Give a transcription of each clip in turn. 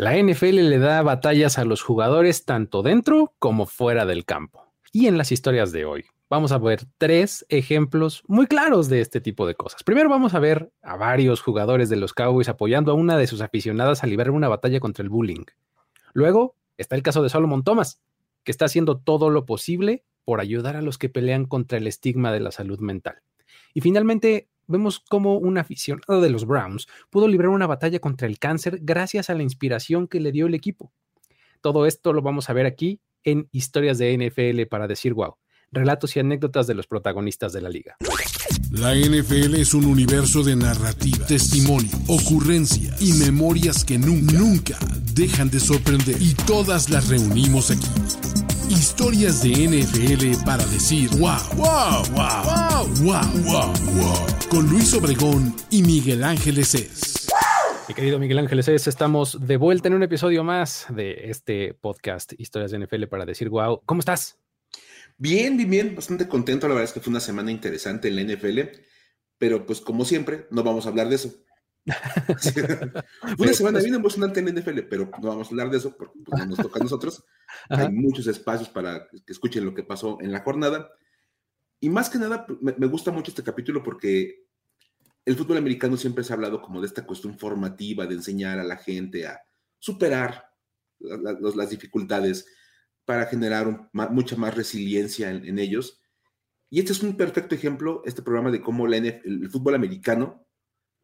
La NFL le da batallas a los jugadores tanto dentro como fuera del campo. Y en las historias de hoy vamos a ver tres ejemplos muy claros de este tipo de cosas. Primero vamos a ver a varios jugadores de los Cowboys apoyando a una de sus aficionadas a librar una batalla contra el bullying. Luego está el caso de Solomon Thomas, que está haciendo todo lo posible por ayudar a los que pelean contra el estigma de la salud mental. Y finalmente vemos cómo un aficionado de los Browns pudo librar una batalla contra el cáncer gracias a la inspiración que le dio el equipo. Todo esto lo vamos a ver aquí en Historias de NFL para decir wow, relatos y anécdotas de los protagonistas de la liga. La NFL es un universo de narrativa, testimonio, ocurrencia y memorias que nunca, nunca dejan de sorprender. Y todas las reunimos aquí. Historias de NFL para decir wow, wow, wow, wow, wow, wow, wow. Con Luis Obregón y Miguel Ángeles es. Mi querido Miguel Ángeles es, estamos de vuelta en un episodio más de este podcast Historias de NFL para decir wow. ¿Cómo estás? Bien, bien, bien, bastante contento. La verdad es que fue una semana interesante en la NFL, pero pues como siempre, no vamos a hablar de eso. una semana bien emocionante en la NFL, pero no vamos a hablar de eso porque pues, no nos toca a nosotros. Hay muchos espacios para que escuchen lo que pasó en la jornada. Y más que nada, me, me gusta mucho este capítulo porque el fútbol americano siempre se ha hablado como de esta cuestión formativa, de enseñar a la gente a superar las dificultades, para generar mucha más resiliencia en, ellos. Y este es un perfecto ejemplo, este programa de cómo el fútbol americano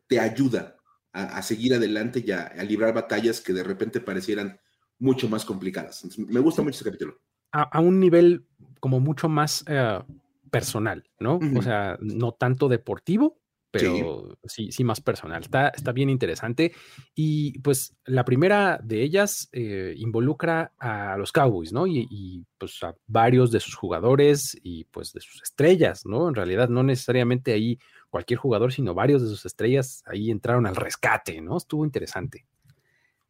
te ayuda a, seguir adelante y a, librar batallas que de repente parecieran mucho más complicadas. me gusta mucho este capítulo. A, un nivel como mucho más eh, personal, ¿no? O sea, no tanto deportivo, pero sí. sí, más personal. Está, está bien interesante. Y pues la primera de ellas eh, involucra a los Cowboys, ¿no? Y, pues a varios de sus jugadores y pues de sus estrellas, ¿no? En realidad no necesariamente ahí cualquier jugador, sino varios de sus estrellas ahí entraron al rescate, ¿no? Estuvo interesante.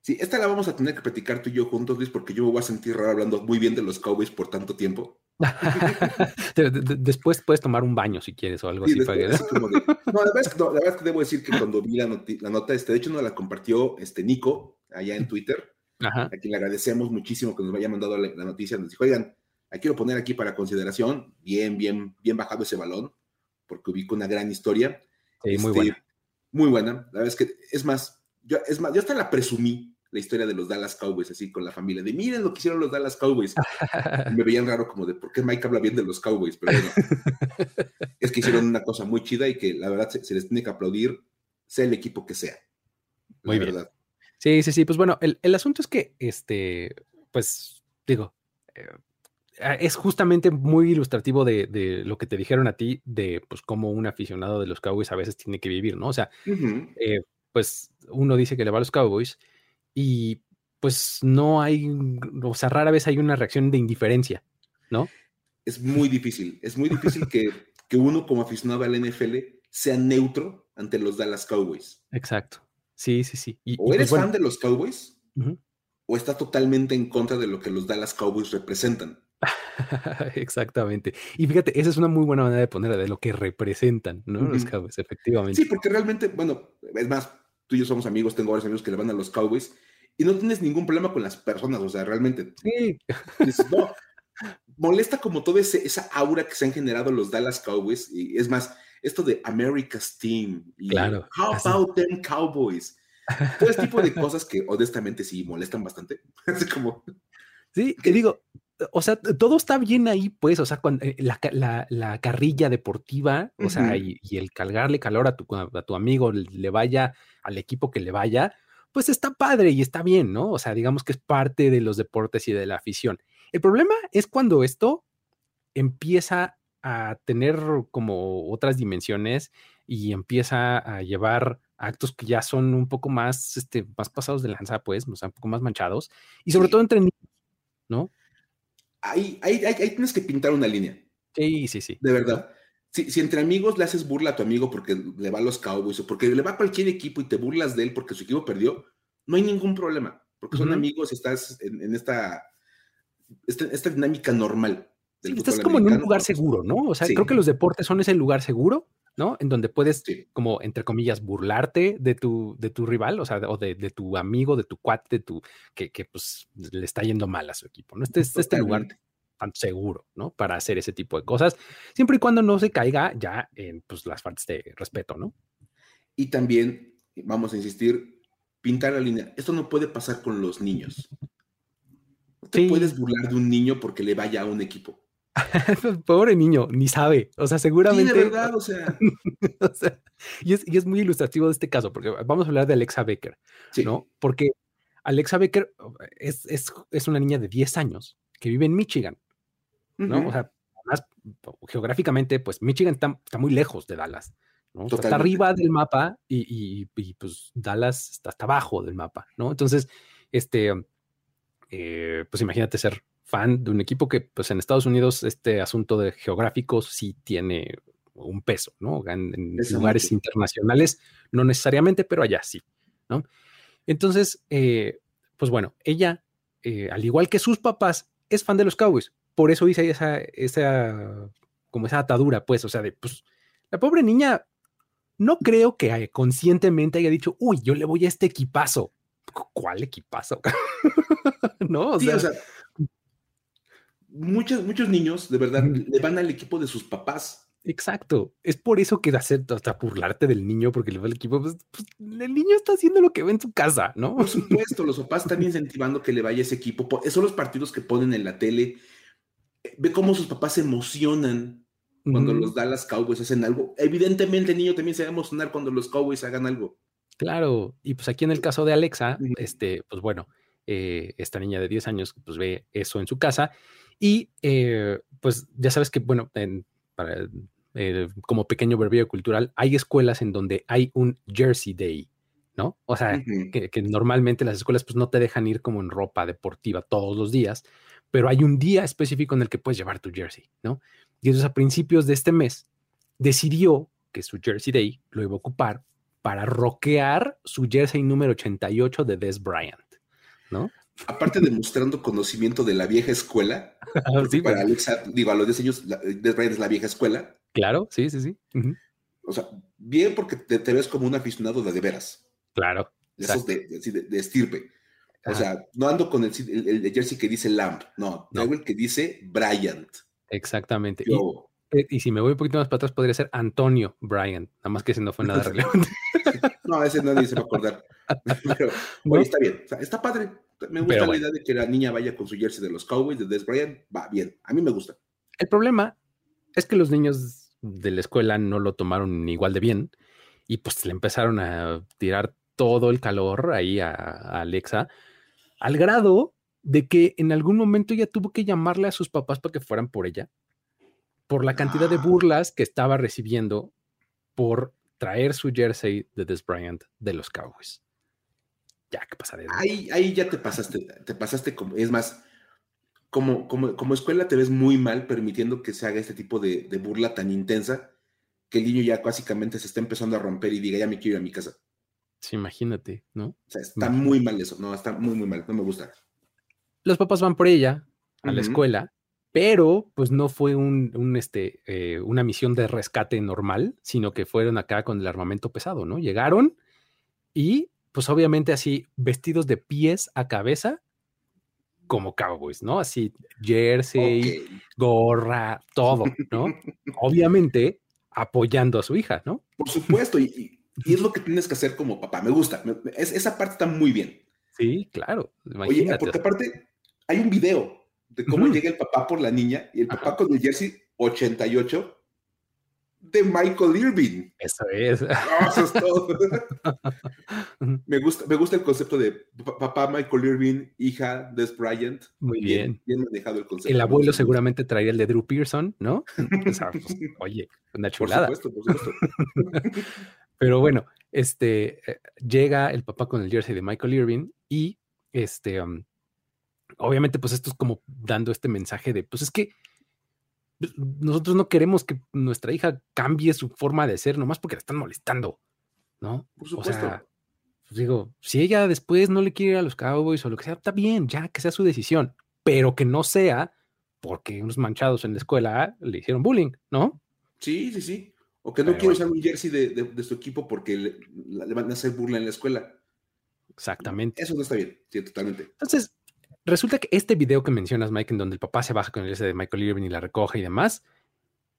Sí, esta la vamos a tener que platicar tú y yo juntos, Luis, porque yo me voy a sentir raro hablando muy bien de los Cowboys por tanto tiempo. después puedes tomar un baño si quieres o algo así. no, la verdad, es que, debo decir que cuando vi la, nota, este, de hecho, nos la compartió este Nico allá en Twitter, a quien le agradecemos muchísimo que nos haya mandado la, noticia. Nos dijo, oigan, la quiero poner aquí para consideración. Bien, bien, bien bajado ese balón, porque ubico una gran historia. Sí, muy este, buena. Muy buena. La verdad es que, es más, yo, es más, yo hasta la presumí la historia de los Dallas Cowboys, así con la familia, de miren lo que hicieron los Dallas Cowboys. me veían raro como de, ¿por qué Mike habla bien de los Cowboys? Pero bueno, es que hicieron una cosa muy chida y que la verdad se, les tiene que aplaudir, sea el equipo que sea. Muy bien. Verdad. Sí, sí, sí, pues bueno, el, asunto es que, este, pues, digo, eh, es justamente muy ilustrativo de, lo que te dijeron a ti, de pues cómo un aficionado de los Cowboys a veces tiene que vivir, ¿no? O sea, eh, pues uno dice que le va a los Cowboys y pues no hay, o sea, rara vez hay una reacción de indiferencia, ¿no? Es muy difícil, es muy difícil que, uno como aficionado al NFL sea neutro ante los Dallas Cowboys. Exacto, sí, sí, sí. o pues, eres fan de los Cowboys o estás totalmente en contra de lo que los Dallas Cowboys representan. Exactamente. Y fíjate, esa es una muy buena manera de ponerla, de lo que representan, ¿no? Los Cowboys, efectivamente. Sí, porque realmente, bueno, es más, tú y yo somos amigos, tengo varios amigos que le van a los Cowboys y no tienes ningún problema con las personas, o sea, realmente. Sí. molesta como toda esa aura que se han generado los Dallas Cowboys, y es más, esto de America's Team, y claro, How about them Cowboys? Todo ese tipo de cosas que honestamente sí molestan bastante. es como. Sí, que digo, o sea, todo está bien ahí, pues, o sea, cuando, eh, la, carrilla deportiva, o sea, y, el cargarle calor a tu, a tu amigo, le vaya al equipo que le vaya, pues está padre y está bien, ¿no? O sea, digamos que es parte de los deportes y de la afición. El problema es cuando esto empieza a tener como otras dimensiones y empieza a llevar actos que ya son un poco más, este, más pasados de lanza, pues, o sea, un poco más manchados, y sobre todo entre niños, ¿no? Ahí, ahí, ahí, tienes que pintar una línea. Sí, sí, sí. De verdad. Si, entre amigos le haces burla a tu amigo porque le va a los Cowboys o porque le va a cualquier equipo y te burlas de él porque su equipo perdió, no hay ningún problema, porque son amigos y estás en, esta, esta, dinámica normal. estás como en un lugar seguro, ¿no? O sea, creo que los deportes son ese lugar seguro ¿no? En donde puedes, como, entre comillas, burlarte de tu, de tu rival, o sea, o de, tu amigo, de tu cuate, de tu, que, que, pues le está yendo mal a su equipo, ¿no? Este es este lugar tan seguro, ¿no? Para hacer ese tipo de cosas, siempre y cuando no se caiga ya en pues, las faltas de respeto, ¿no? Y también, vamos a insistir, pintar la línea. Esto no puede pasar con los niños. No te puedes burlar de un niño porque le vaya a un equipo. Pobre niño, ni sabe. O sea, seguramente. Sí, de verdad, o sea. y, es, muy ilustrativo de este caso, porque vamos a hablar de Alexa Becker, ¿no? Porque Alexa Becker es, es, una niña de 10 años que vive en Michigan, ¿no? O sea, además, geográficamente, pues Michigan está, muy lejos de Dallas, ¿no? está arriba del mapa y, pues Dallas está hasta abajo del mapa, ¿no? Entonces, este, eh, pues imagínate ser fan de un equipo que, pues en Estados Unidos, este asunto de geográficos sí tiene un peso, ¿no? En, lugares internacionales, no necesariamente, pero allá sí, ¿no? Entonces, eh, pues bueno, ella, eh, al igual que sus papás, es fan de los Cowboys. Por eso hice esa, esa, como esa atadura, pues, o sea, de, pues, la pobre niña, no creo que conscientemente haya dicho, uy, yo le voy a este equipazo. ¿Cuál equipazo? no, o sea muchos, muchos niños, de verdad, le van al equipo de sus papás. Exacto. Es por eso que hacer hasta burlarte del niño, porque le va al equipo. Pues, pues, el niño está haciendo lo que ve en su casa, ¿no? Por supuesto, los papás están incentivando que le vaya ese equipo. Son los partidos que ponen en la tele. Ve cómo sus papás se emocionan cuando los Dallas Cowboys hacen algo. Evidentemente, el niño también se va a emocionar cuando los Cowboys hagan algo. Claro. Y pues aquí en el caso de Alexa, este, pues bueno, eh, esta niña de 10 años, pues ve eso en su casa y eh, pues ya sabes que, bueno, para, eh, como pequeño verbio cultural, hay escuelas en donde hay un Jersey Day, ¿no? O sea, que, normalmente las escuelas pues no te dejan ir como en ropa deportiva todos los días, pero hay un día específico en el que puedes llevar tu jersey, ¿no? Y entonces a principios de este mes decidió que su Jersey Day lo iba a ocupar para rockear su jersey número 88 de Des Bryant, ¿no? aparte de mostrando conocimiento de la vieja escuela, para Alexa, digo, a los 10 años, Bryant es la vieja escuela. Claro, sí, sí, sí. O sea, bien porque te, ves como un aficionado de de veras. Claro. Esos de, de, estirpe. O sea, no ando con el, el, jersey que dice Lamb, no, tengo el que dice Bryant. Exactamente. Eh, y, si me voy un poquito más para atrás, podría ser Antonio Bryant, nada más que ese no fue nada relevante. no, ese nadie se va a acordar. Pero, está bien, está padre. Me gusta la idea de que la niña vaya con su jersey de los Cowboys, de Des Bryant, va bien, a mí me gusta. El problema es que los niños de la escuela no lo tomaron igual de bien y pues le empezaron a tirar todo el calor ahí a, Alexa, al grado de que en algún momento ella tuvo que llamarle a sus papás para que fueran por ella, por la cantidad de ah. burlas que estaba recibiendo por traer su jersey de Des Bryant de los Cowboys ya, ¿qué pasa? Ahí, ahí ya te pasaste, te pasaste como, es más, como, como, como escuela te ves muy mal permitiendo que se haga este tipo de, burla tan intensa que el niño ya básicamente se está empezando a romper y diga, ya me quiero ir a mi casa. Sí, imagínate, ¿no? O sea, está muy mal eso, no, está muy, muy mal, no me gusta. Los papás van por ella a la escuela, pero pues no fue un, este, eh, una misión de rescate normal, sino que fueron acá con el armamento pesado, ¿no? Llegaron y pues obviamente así vestidos de pies a cabeza como cowboys, ¿no? Así jersey, gorra, todo, ¿no? obviamente apoyando a su hija, ¿no? Por supuesto, y, es lo que tienes que hacer como papá. Me gusta, esa parte está muy bien. Sí, claro. Oye, porque aparte hay un video de cómo llega el papá por la niña y el papá con el jersey 88 de Michael Irving. Eso es. eso es todo. me, gusta, me gusta el concepto de papá Michael Irving, hija Des Bryant. Muy bien. Bien, manejado el concepto. El abuelo seguramente traía el de Drew Pearson, ¿no? Pues, oye, una chulada. Por supuesto, por supuesto. Pero bueno, este, eh, llega el papá con el jersey de Michael Irving y este, um, obviamente pues esto es como dando este mensaje de, pues es que nosotros no queremos que nuestra hija cambie su forma de ser nomás porque la están molestando, ¿no? Por supuesto. O sea, pues digo, si ella después no le quiere ir a los Cowboys o lo que sea, está bien, ya que sea su decisión, pero que no sea porque unos manchados en la escuela le hicieron bullying, ¿no? Sí, sí, sí. O que no quiere usar un jersey de, su equipo porque le, van a hacer burla en la escuela. Exactamente. Eso no está bien, sí, totalmente. Entonces, resulta que este video que mencionas, Mike, en donde el papá se baja con el jersey de Michael Irving y la recoge y demás,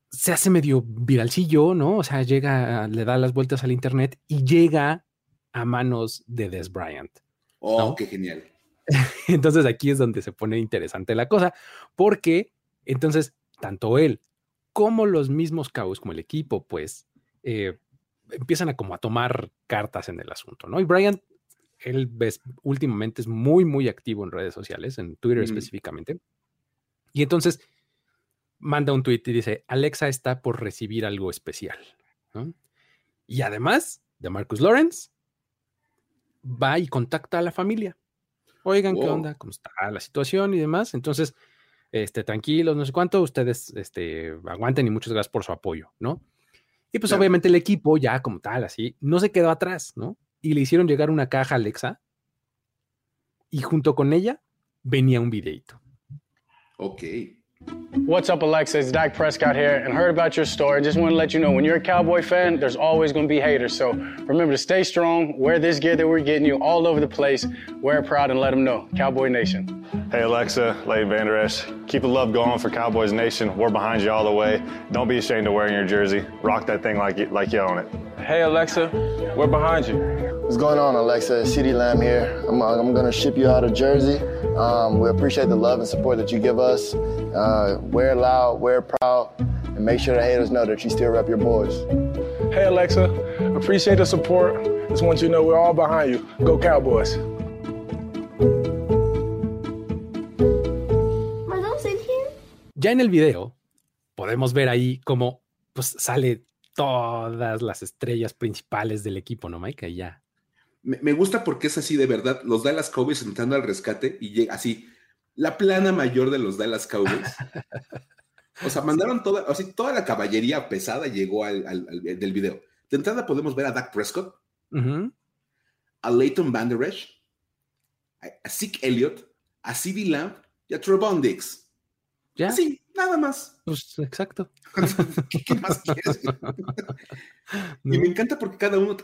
se hace medio viralcillo, ¿no? O sea, llega, le da las vueltas al internet y llega a manos de Des Bryant. Oh, qué genial. entonces aquí es donde se pone interesante la cosa, porque entonces tanto él como los mismos Cowboys, como el equipo, pues eh, empiezan a como a tomar cartas en el asunto, ¿no? Y Bryant, él ves, últimamente es muy, muy activo en redes sociales, en Twitter específicamente. Y entonces manda un tweet y dice, Alexa está por recibir algo especial. Y además de Marcus Lawrence, va y contacta a la familia. Oigan, ¿qué onda? ¿Cómo está la situación y demás? Entonces, este, tranquilos, no sé cuánto, ustedes este, aguanten y muchas gracias por su apoyo, ¿no? Y pues obviamente el equipo ya como tal, así, no se quedó atrás, ¿no? Y le hicieron llegar una caja a Alexa y junto con ella venía un videito. Ok. What's up, Alexa? It's Dak Prescott here, and heard about your story. Just want to let you know when you're a Cowboy fan, there's always going to be haters. So remember to stay strong, wear this gear that we're getting you all over the place, wear it proud, and let them know. Cowboy Nation. Hey, Alexa, Lady Vander Esch. Keep the love going for Cowboys Nation. We're behind you all the way. Don't be ashamed of wearing your jersey. Rock that thing like you, like you own it. Hey, Alexa, we're behind you. What's going on, Alexa? CD Lamb here. I'm, uh, I'm going to ship you out of Jersey. Um, we appreciate the love and support that you give us. Uh, wear it loud, wear it proud, and make sure the haters know that you still rep your boys. Hey, Alexa, appreciate the support. Just want you to know we're all behind you. Go Cowboys. Ya en el video podemos ver ahí cómo pues sale todas las estrellas principales del equipo, ¿no, Mike? Ahí ya me, gusta porque es así de verdad. Los Dallas Cowboys entrando al rescate y llega así, la plana mayor de los Dallas Cowboys. o sea, mandaron toda, así, toda la caballería pesada llegó al, del video. De entrada podemos ver a Dak Prescott, a Leighton Van Der Esch, a Zeke Elliott, a CeeDee Lamb y a Trevon Dix. ¿Ya? Sí, nada más. Pues exacto. ¿Qué, más quieres? Y me encanta porque cada uno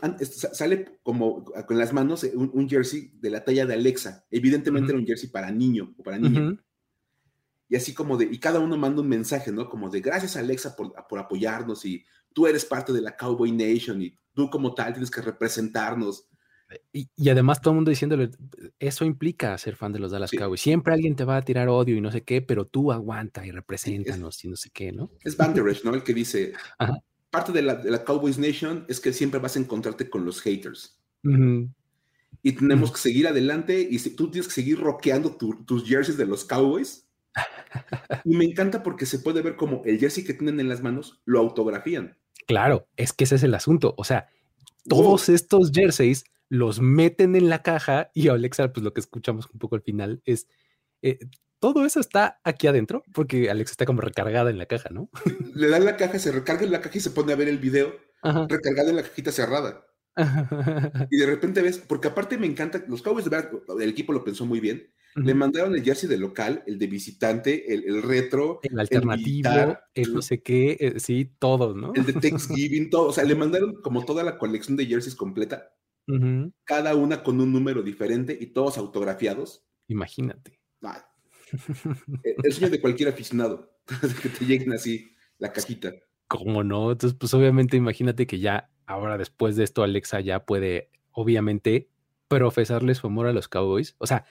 sale como con las manos un, jersey de la talla de Alexa. Evidentemente era un jersey para niño o para niña. Y así como de, y cada uno manda un mensaje, ¿no? Como de gracias Alexa por, por apoyarnos y tú eres parte de la Cowboy Nation y tú como tal tienes que representarnos. Y, además todo el mundo diciéndole, eso implica ser fan de los Dallas Cowboys. Siempre alguien te va a tirar odio y no sé qué, pero tú aguanta y represéntanos y no sé qué, ¿no? Es Banderesh, ¿no? El que dice, parte de la, Cowboys Nation es que siempre vas a encontrarte con los haters. Y tenemos que seguir adelante y si, tú tienes que seguir rockeando tus jerseys de los Cowboys. y me encanta porque se puede ver como el jersey que tienen en las manos lo autografían. Claro, es que ese es el asunto. O sea, todos estos jerseys los meten en la caja y Alexa, pues lo que escuchamos un poco al final es, eh, todo eso está aquí adentro, porque Alexa está como recargada en la caja, ¿no? Le dan la caja, se recarga en la caja y se pone a ver el video recargada en la cajita cerrada. y de repente ves, porque aparte me encanta, los Cowboys, el equipo lo pensó muy bien, le mandaron el jersey de local, el de visitante, el, retro, el alternativo, el, no sé qué, eh, sí, todos, ¿no? El de Thanksgiving, todo, o sea, le mandaron como toda la colección de jerseys completa cada una con un número diferente y todos autografiados. Imagínate. E, el sueño de cualquier aficionado, que te lleguen así la cajita. ¿Cómo no? Entonces, pues obviamente imagínate que ya ahora después de esto Alexa ya puede, obviamente, profesarle su amor a los Cowboys. O sea,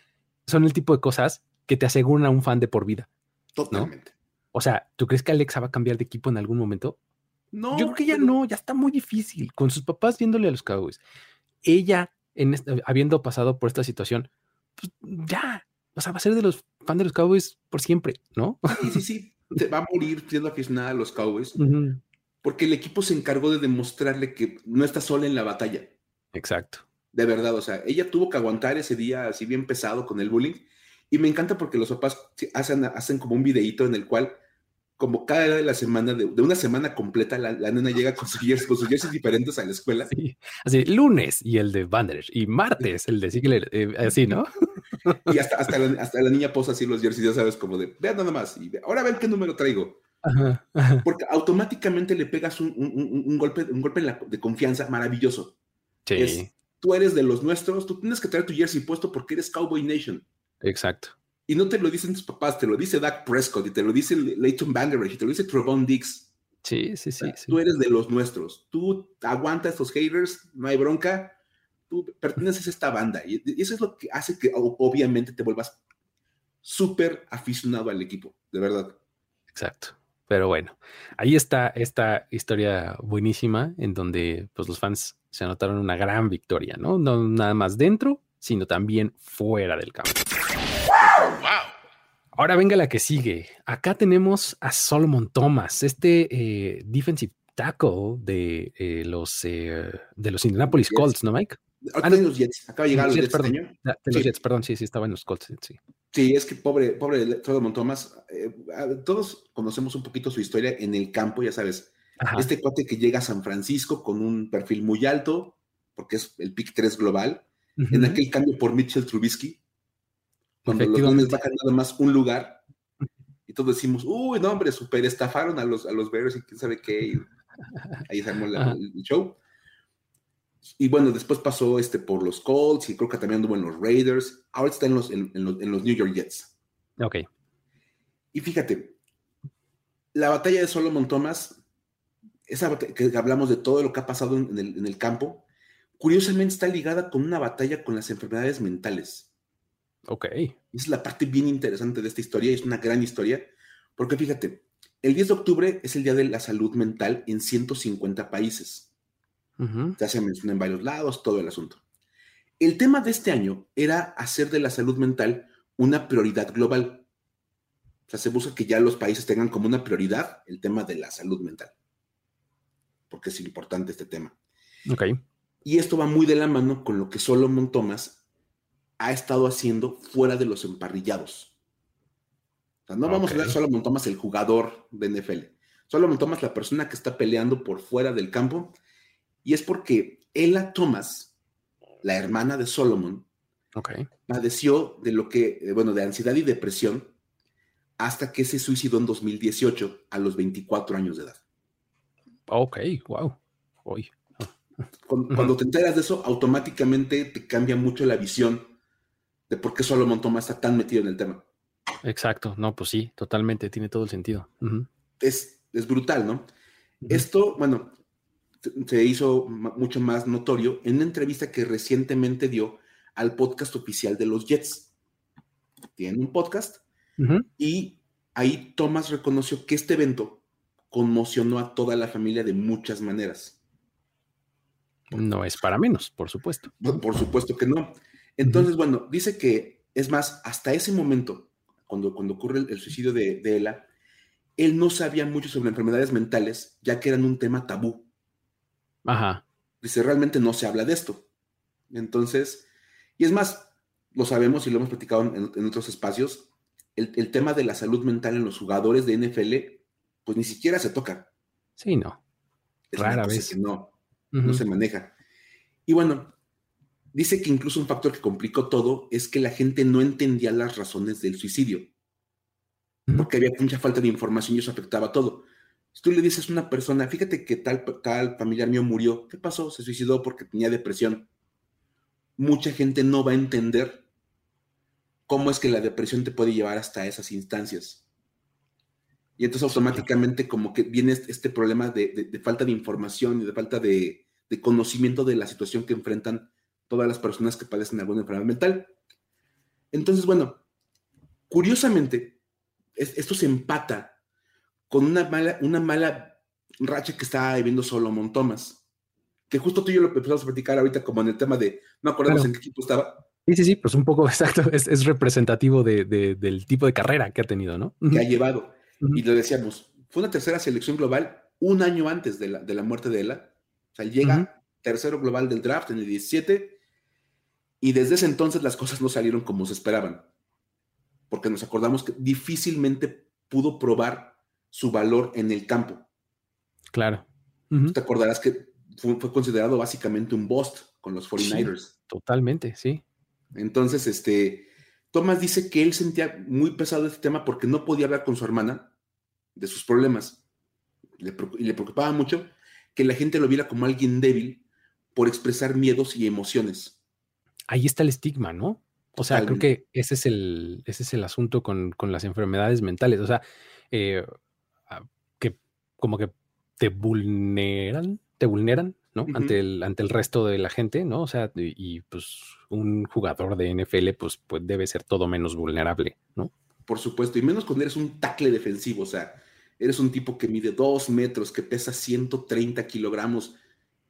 son el tipo de cosas que te aseguran a un fan de por vida. Totalmente. O sea, ¿tú crees que Alexa va a cambiar de equipo en algún momento? No. Yo creo que ya no, ya está muy difícil con sus papás viéndole a los Cowboys ella, en habiendo pasado por esta situación, pues ya, o sea, va a ser de los fans de los Cowboys por siempre, ¿no? Sí, sí, sí, va a morir siendo aficionada a los Cowboys, porque el equipo se encargó de demostrarle que no está sola en la batalla. Exacto. De verdad, o sea, ella tuvo que aguantar ese día así bien pesado con el bullying, y me encanta porque los papás hacen, hacen como un videíto en el cual como cada de la semana, de, una semana completa, la, nena llega con sus, jerseys, diferentes a la escuela. Así, lunes y el de Banderas, y martes el de Ziegler, eh, así, ¿no? y hasta, hasta, la, niña posa así los jerseys, ya sabes, como de, vean nada más, y ahora ven qué número traigo. Porque automáticamente le pegas un, golpe, un golpe de confianza maravilloso. Sí. tú eres de los nuestros, tú tienes que traer tu jersey puesto porque eres Cowboy Nation. Exacto. Y no te lo dicen tus papás, te lo dice Dak Prescott y te lo dice Leighton Vander y te lo dice Trevon Dix. Sí, sí, sí, Tú eres de los nuestros. Tú aguantas estos haters, no hay bronca. Tú perteneces a esta banda. Y eso es lo que hace que obviamente te vuelvas súper aficionado al equipo, de verdad. Exacto. Pero bueno, ahí está esta historia buenísima en donde pues, los fans se anotaron una gran victoria, ¿no? No nada más dentro, sino también fuera del campo. Ahora venga la que sigue. Acá tenemos a Solomon Thomas, este eh, defensive tackle de eh, los eh, de los Indianapolis Colts, ¿no, Mike? Ah, de los Jets. Acaba de llegar los, Jets, perdón. Este de los Jets, perdón, sí, sí, estaba en los Colts, sí. Sí, es que pobre, pobre Solomon Thomas, todos conocemos un poquito su historia en el campo, ya sabes. Este cuate que llega a San Francisco con un perfil muy alto, porque es el pick 3 global, en aquel cambio por Mitchell Trubisky, cuando los Dolphins bajan nada más un lugar y todos decimos, uy, no, hombre, super estafaron a los, a los Bears y quién sabe qué. ahí se armó el show. Y bueno, después pasó este por los Colts y creo que también anduvo en los Raiders. Ahora está en los, en, los, New York Jets. Ok. Y fíjate, la batalla de Solomon Thomas, esa que hablamos de todo lo que ha pasado en el, en el campo, curiosamente está ligada con una batalla con las enfermedades mentales. Ok. es la parte bien interesante de esta historia, es una gran historia, porque fíjate, el 10 de octubre es el Día de la Salud Mental en 150 países. Ya se menciona en varios lados, todo el asunto. El tema de este año era hacer de la salud mental una prioridad global. O sea, se busca que ya los países tengan como una prioridad el tema de la salud mental. Porque es importante este tema. Ok. Y esto va muy de la mano con lo que Solomon Thomas ha estado haciendo fuera de los emparrillados. O sea, no vamos a ver solo Thomas el jugador de NFL. Solomon Thomas la persona que está peleando por fuera del campo. Y es porque Ella Thomas, la hermana de Solomon, padeció de lo que, eh, bueno, de ansiedad y depresión hasta que se suicidó en 2018 a los 24 años de edad. Ok, wow. Cuando, te enteras de eso, automáticamente te cambia mucho la visión de por qué Solomon Thomas está tan metido en el tema. Exacto, no, pues sí, totalmente, tiene todo el sentido. es, es, brutal, ¿no? Esto, bueno, se hizo mucho más notorio en una entrevista que recientemente dio al podcast oficial de los Jets. Tienen un podcast y ahí Thomas reconoció que este evento conmocionó a toda la familia de muchas maneras. No es para menos, por supuesto. Por supuesto que no. Entonces, bueno, dice que, es más, hasta ese momento, cuando, cuando ocurre el, suicidio de, de, Ella, él no sabía mucho sobre enfermedades mentales, ya que eran un tema tabú. Ajá. Dice, realmente no se habla de esto. Entonces, y es más, lo sabemos y lo hemos platicado en, otros espacios, el, tema de la salud mental en los jugadores de NFL, pues ni siquiera se toca. Sí, no. Rara vez. no, no se maneja. Y bueno, Dice que incluso un factor que complicó todo es que la gente no entendía las razones del suicidio, porque había mucha falta de información y eso afectaba todo. Si tú le dices a una persona, fíjate que tal, tal familiar mío murió, ¿qué pasó? Se suicidó porque tenía depresión. Mucha gente no va a entender cómo es que la depresión te puede llevar hasta esas instancias. Y entonces automáticamente como que viene este, este problema de, falta de información y de falta de, de conocimiento de la situación que enfrentan todas las personas que padecen alguna enfermedad mental. Entonces, bueno, curiosamente, esto se empata con una mala, una mala racha que estaba viviendo Solomon Thomas, que justo tú y yo lo empezamos a platicar ahorita como en el tema de, no acordamos en qué equipo estaba. Sí, sí, sí, pues un poco exacto, es, representativo del tipo de carrera que ha tenido, ¿no? Que ha llevado. Y lo decíamos, fue una tercera selección global un año antes de la, de la muerte de Ella. O sea, llega tercero global del draft en el 17 y desde ese entonces las cosas no salieron como se esperaban, porque nos acordamos que difícilmente pudo probar su valor en el campo. Claro. Te acordarás que fue, considerado básicamente un bust con los 49ers. totalmente, sí. Entonces, este, Thomas dice que él sentía muy pesado este tema porque no podía hablar con su hermana, de sus problemas. Le, y le preocupaba mucho que la gente lo viera como alguien débil por expresar miedos y emociones. Ahí está el estigma, ¿no? O sea, creo que ese es el, ese es el asunto con, con las enfermedades mentales. O sea, eh, ah, que como que te vulneran, te vulneran, ¿no? ante, el, ante el resto de la gente, ¿no? O sea, y, pues un jugador de NFL, pues, pues debe ser todo menos vulnerable, ¿no? Por supuesto, y menos cuando eres un tackle defensivo, o sea, eres un tipo que mide dos metros, que pesa 130 kilogramos,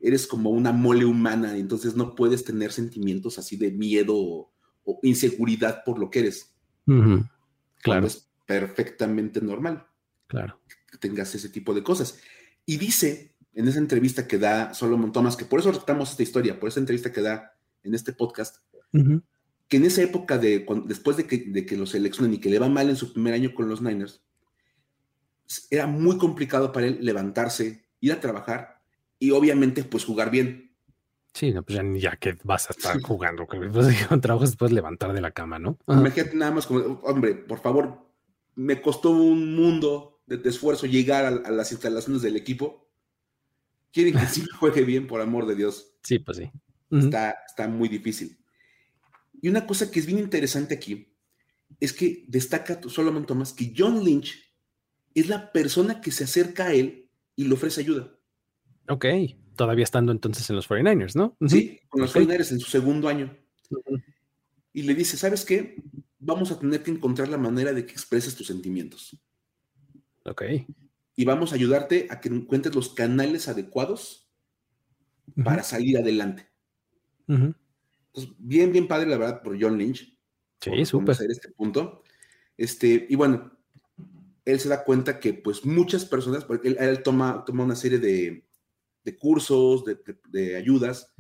eres como una mole humana, entonces no puedes tener sentimientos así de miedo o, inseguridad por lo que eres. Claro. Es perfectamente normal. Claro. Que tengas ese tipo de cosas. Y dice en esa entrevista que da Solomon Thomas, que por eso tratamos esta historia, por esa entrevista que da en este podcast, que en esa época de después de que, de que lo seleccionen y que le va mal en su primer año con los Niners, era muy complicado para él levantarse, ir a trabajar y obviamente pues jugar bien. Sí, no, pues ya, que vas a estar jugando, que después de trabajo después levantar de la cama, ¿no? Imagínate nada más como, hombre, por favor, me costó un mundo de, esfuerzo llegar a, las instalaciones del equipo. Quieren que sí juegue bien, por amor de Dios. Sí, pues sí. está, está muy difícil. Y una cosa que es bien interesante aquí es que destaca Solomon Thomas que John Lynch es la persona que se acerca a él y le ofrece ayuda. Ok, todavía estando entonces en los 49ers, ¿no? Sí, con los 49ers en su segundo año. Y le dice, ¿sabes qué? Vamos a tener que encontrar la manera de que expreses tus sentimientos. Ok. Y vamos a ayudarte a que encuentres los canales adecuados para salir adelante. Entonces, bien, bien padre, la verdad, por John Lynch. Sí, súper. este punto. Este, y bueno, él se da cuenta que pues muchas personas, porque él, toma, toma una serie de, cursos, de, ayudas,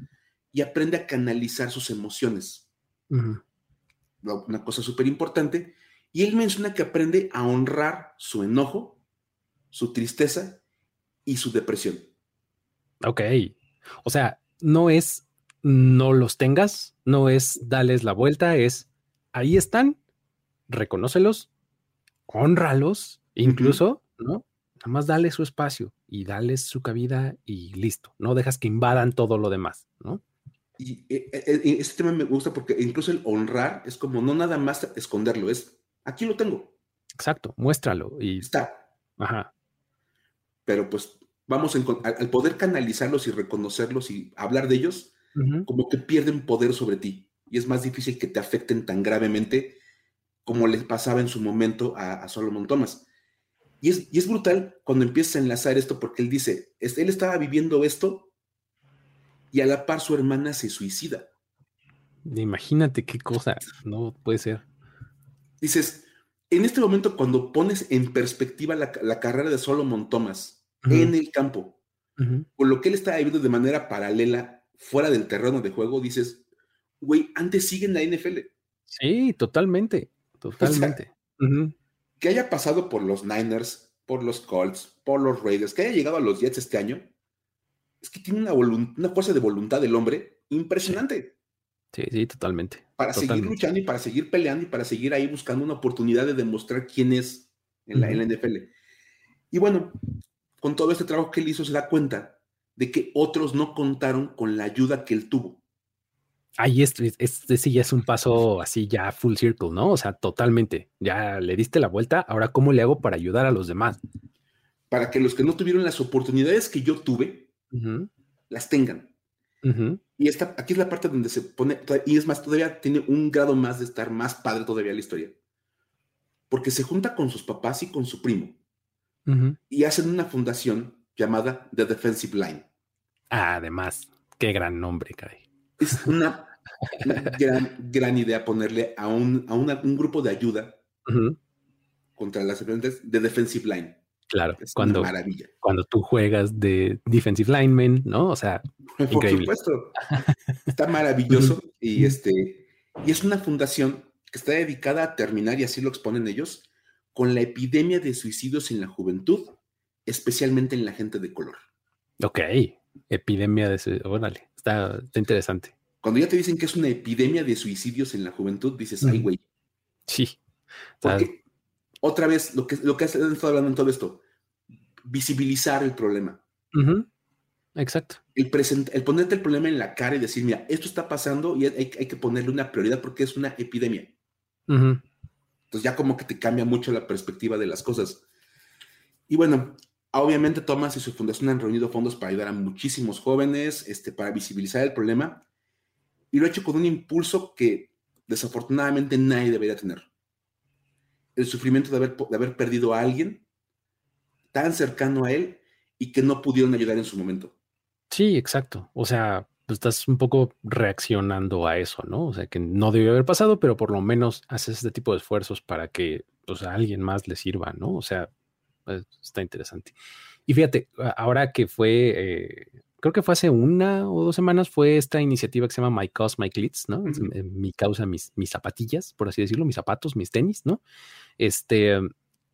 y aprende a canalizar sus emociones. Una cosa súper importante. Y él menciona que aprende a honrar su enojo, su tristeza y su depresión. Ok. O sea, no es no los tengas, no es darles la vuelta, es ahí están, reconócelos, honralos, incluso, ¿no? Nada más dale su espacio y dale su cabida y listo. No dejas que invadan todo lo demás, ¿no? Y este tema me gusta porque incluso el honrar es como no nada más esconderlo, es aquí lo tengo. Exacto, muéstralo y está. Ajá. Pero pues vamos al poder canalizarlos y reconocerlos y hablar de ellos, como que pierden poder sobre ti y es más difícil que te afecten tan gravemente como les pasaba en su momento a, Solomon Thomas. Y es, y es, brutal cuando empieza a enlazar esto porque él dice, él estaba viviendo esto y a la par su hermana se suicida. Imagínate qué cosa, no puede ser. Dices, en este momento cuando pones en perspectiva la, carrera de Solomon Thomas en el campo, con lo que él estaba viviendo de manera paralela fuera del terreno de juego, dices, güey, antes sigue en la NFL. Sí, totalmente. Totalmente. Que haya pasado por los Niners, por los Colts, por los Raiders, que haya llegado a los Jets este año, es que tiene una, una fuerza de voluntad del hombre impresionante. Sí, sí, totalmente. Para seguir luchando y para seguir peleando y para seguir ahí buscando una oportunidad de demostrar quién es en la, en la NFL. Y bueno, con todo este trabajo que él hizo, se da cuenta de que otros no contaron con la ayuda que él tuvo ahí este, sí ya es un paso así ya full circle, ¿no? O sea, totalmente. Ya le diste la vuelta. Ahora, ¿cómo le hago para ayudar a los demás? Para que los que no tuvieron las oportunidades que yo tuve, las tengan. Y esta, aquí es la parte donde se pone, y es más, todavía tiene un grado más de estar más padre todavía la historia. Porque se junta con sus papás y con su primo. Y hacen una fundación llamada The Defensive Line. Ah, además, qué gran nombre, caray es una gran, gran idea ponerle a un, a un grupo de ayuda contra las enfermedades de defensive line. Claro, es cuando, maravilla. cuando tú juegas de defensive lineman, ¿no? O sea, por supuesto. Está maravilloso y este y es una fundación que está dedicada a terminar y así lo exponen ellos con la epidemia de suicidios en la juventud, especialmente en la gente de color. Ok, epidemia de suicidios, órale. Está, interesante. Cuando ya te dicen que es una epidemia de suicidios en la juventud, dices, ay, güey. Sí. otra vez, lo que, lo que estado hablando en todo esto, visibilizar el problema. Exacto. El, el ponerte el problema en la cara y decir, mira, esto está pasando y hay, que ponerle una prioridad porque es una epidemia. Entonces ya como que te cambia mucho la perspectiva de las cosas. Y bueno, obviamente Thomas y su fundación han reunido fondos para ayudar a muchísimos jóvenes, este, para visibilizar el problema. Y lo ha hecho con un impulso que desafortunadamente nadie debería tener. El sufrimiento de haber, de haber perdido a alguien tan cercano a él y que no pudieron ayudar en su momento. Sí, exacto. O sea, pues, estás un poco reaccionando a eso, ¿no? O sea, que no debió haber pasado, pero por lo menos haces este tipo de esfuerzos para que pues, a alguien más le sirva, ¿no? O sea, está interesante. Y fíjate, ahora que fue, eh, creo que fue hace una o dos semanas, fue esta iniciativa que se llama My Cause, My Cleats, ¿no? Mi causa, mis, mis zapatillas, por así decirlo, mis zapatos, mis tenis, ¿no? Este,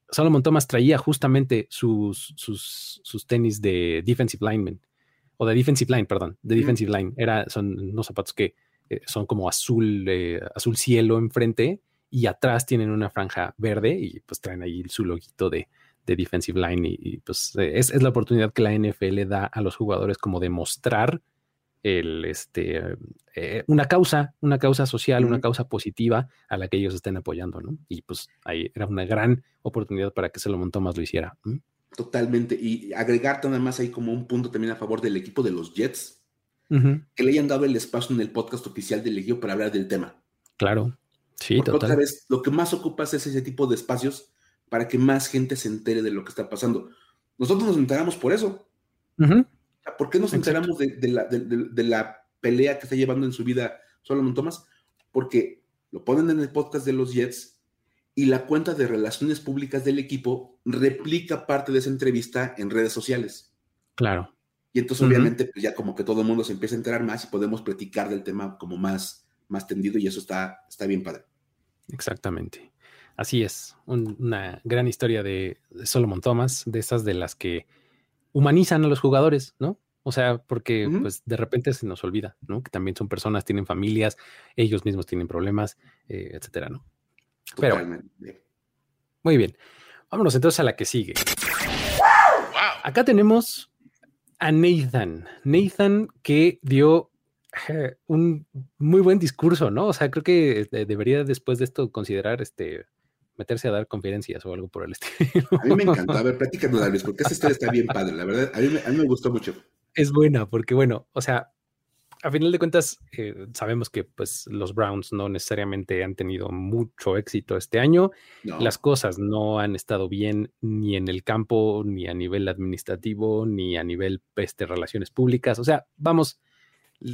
Solomon Thomas traía justamente sus, sus, sus tenis de defensive lineman, o de defensive line, perdón, de defensive line. Era, son unos zapatos que eh, son como azul, eh, azul cielo enfrente y atrás tienen una franja verde y pues traen ahí su loguito de, de defensive line y, pues es, es, la oportunidad que la NFL da a los jugadores como de mostrar el, este, eh, una causa, una causa social, una causa positiva a la que ellos estén apoyando, ¿no? Y pues ahí era una gran oportunidad para que Salomón Thomas lo hiciera. Totalmente. Y agregarte nada más ahí como un punto también a favor del equipo de los Jets, que le hayan dado el espacio en el podcast oficial del equipo para hablar del tema. Claro. Sí, Porque otra vez, lo que más ocupas es ese tipo de espacios para que más gente se entere de lo que está pasando. Nosotros nos enteramos por eso. ¿Por qué nos enteramos de, la, pelea que está llevando en su vida Solomon Thomas? Porque lo ponen en el podcast de los Jets y la cuenta de relaciones públicas del equipo replica parte de esa entrevista en redes sociales. Claro. Y entonces, obviamente, pues ya como que todo el mundo se empieza a enterar más y podemos platicar del tema como más, más tendido y eso está, está bien padre. Exactamente. Así es. una gran historia de, Solomon Thomas, de esas de las que humanizan a los jugadores, ¿no? O sea, porque pues de repente se nos olvida, ¿no? Que también son personas, tienen familias, ellos mismos tienen problemas, eh, etcétera, ¿no? Pero muy bien. Vámonos entonces a la que sigue. Acá tenemos a Nathan. Nathan que dio eh, un muy buen discurso, ¿no? O sea, creo que eh, debería después de esto considerar este meterse a dar conferencias o algo por el estilo. A mí me encantó. A ver, platícanos, David, porque esta historia está bien padre, la verdad. A mí, a mí me gustó mucho. Es buena, porque bueno, o sea, a final de cuentas, eh, sabemos que pues los Browns no necesariamente han tenido mucho éxito este año. Las cosas no han estado bien ni en el campo, ni a nivel administrativo, ni a nivel de relaciones públicas. O sea, vamos,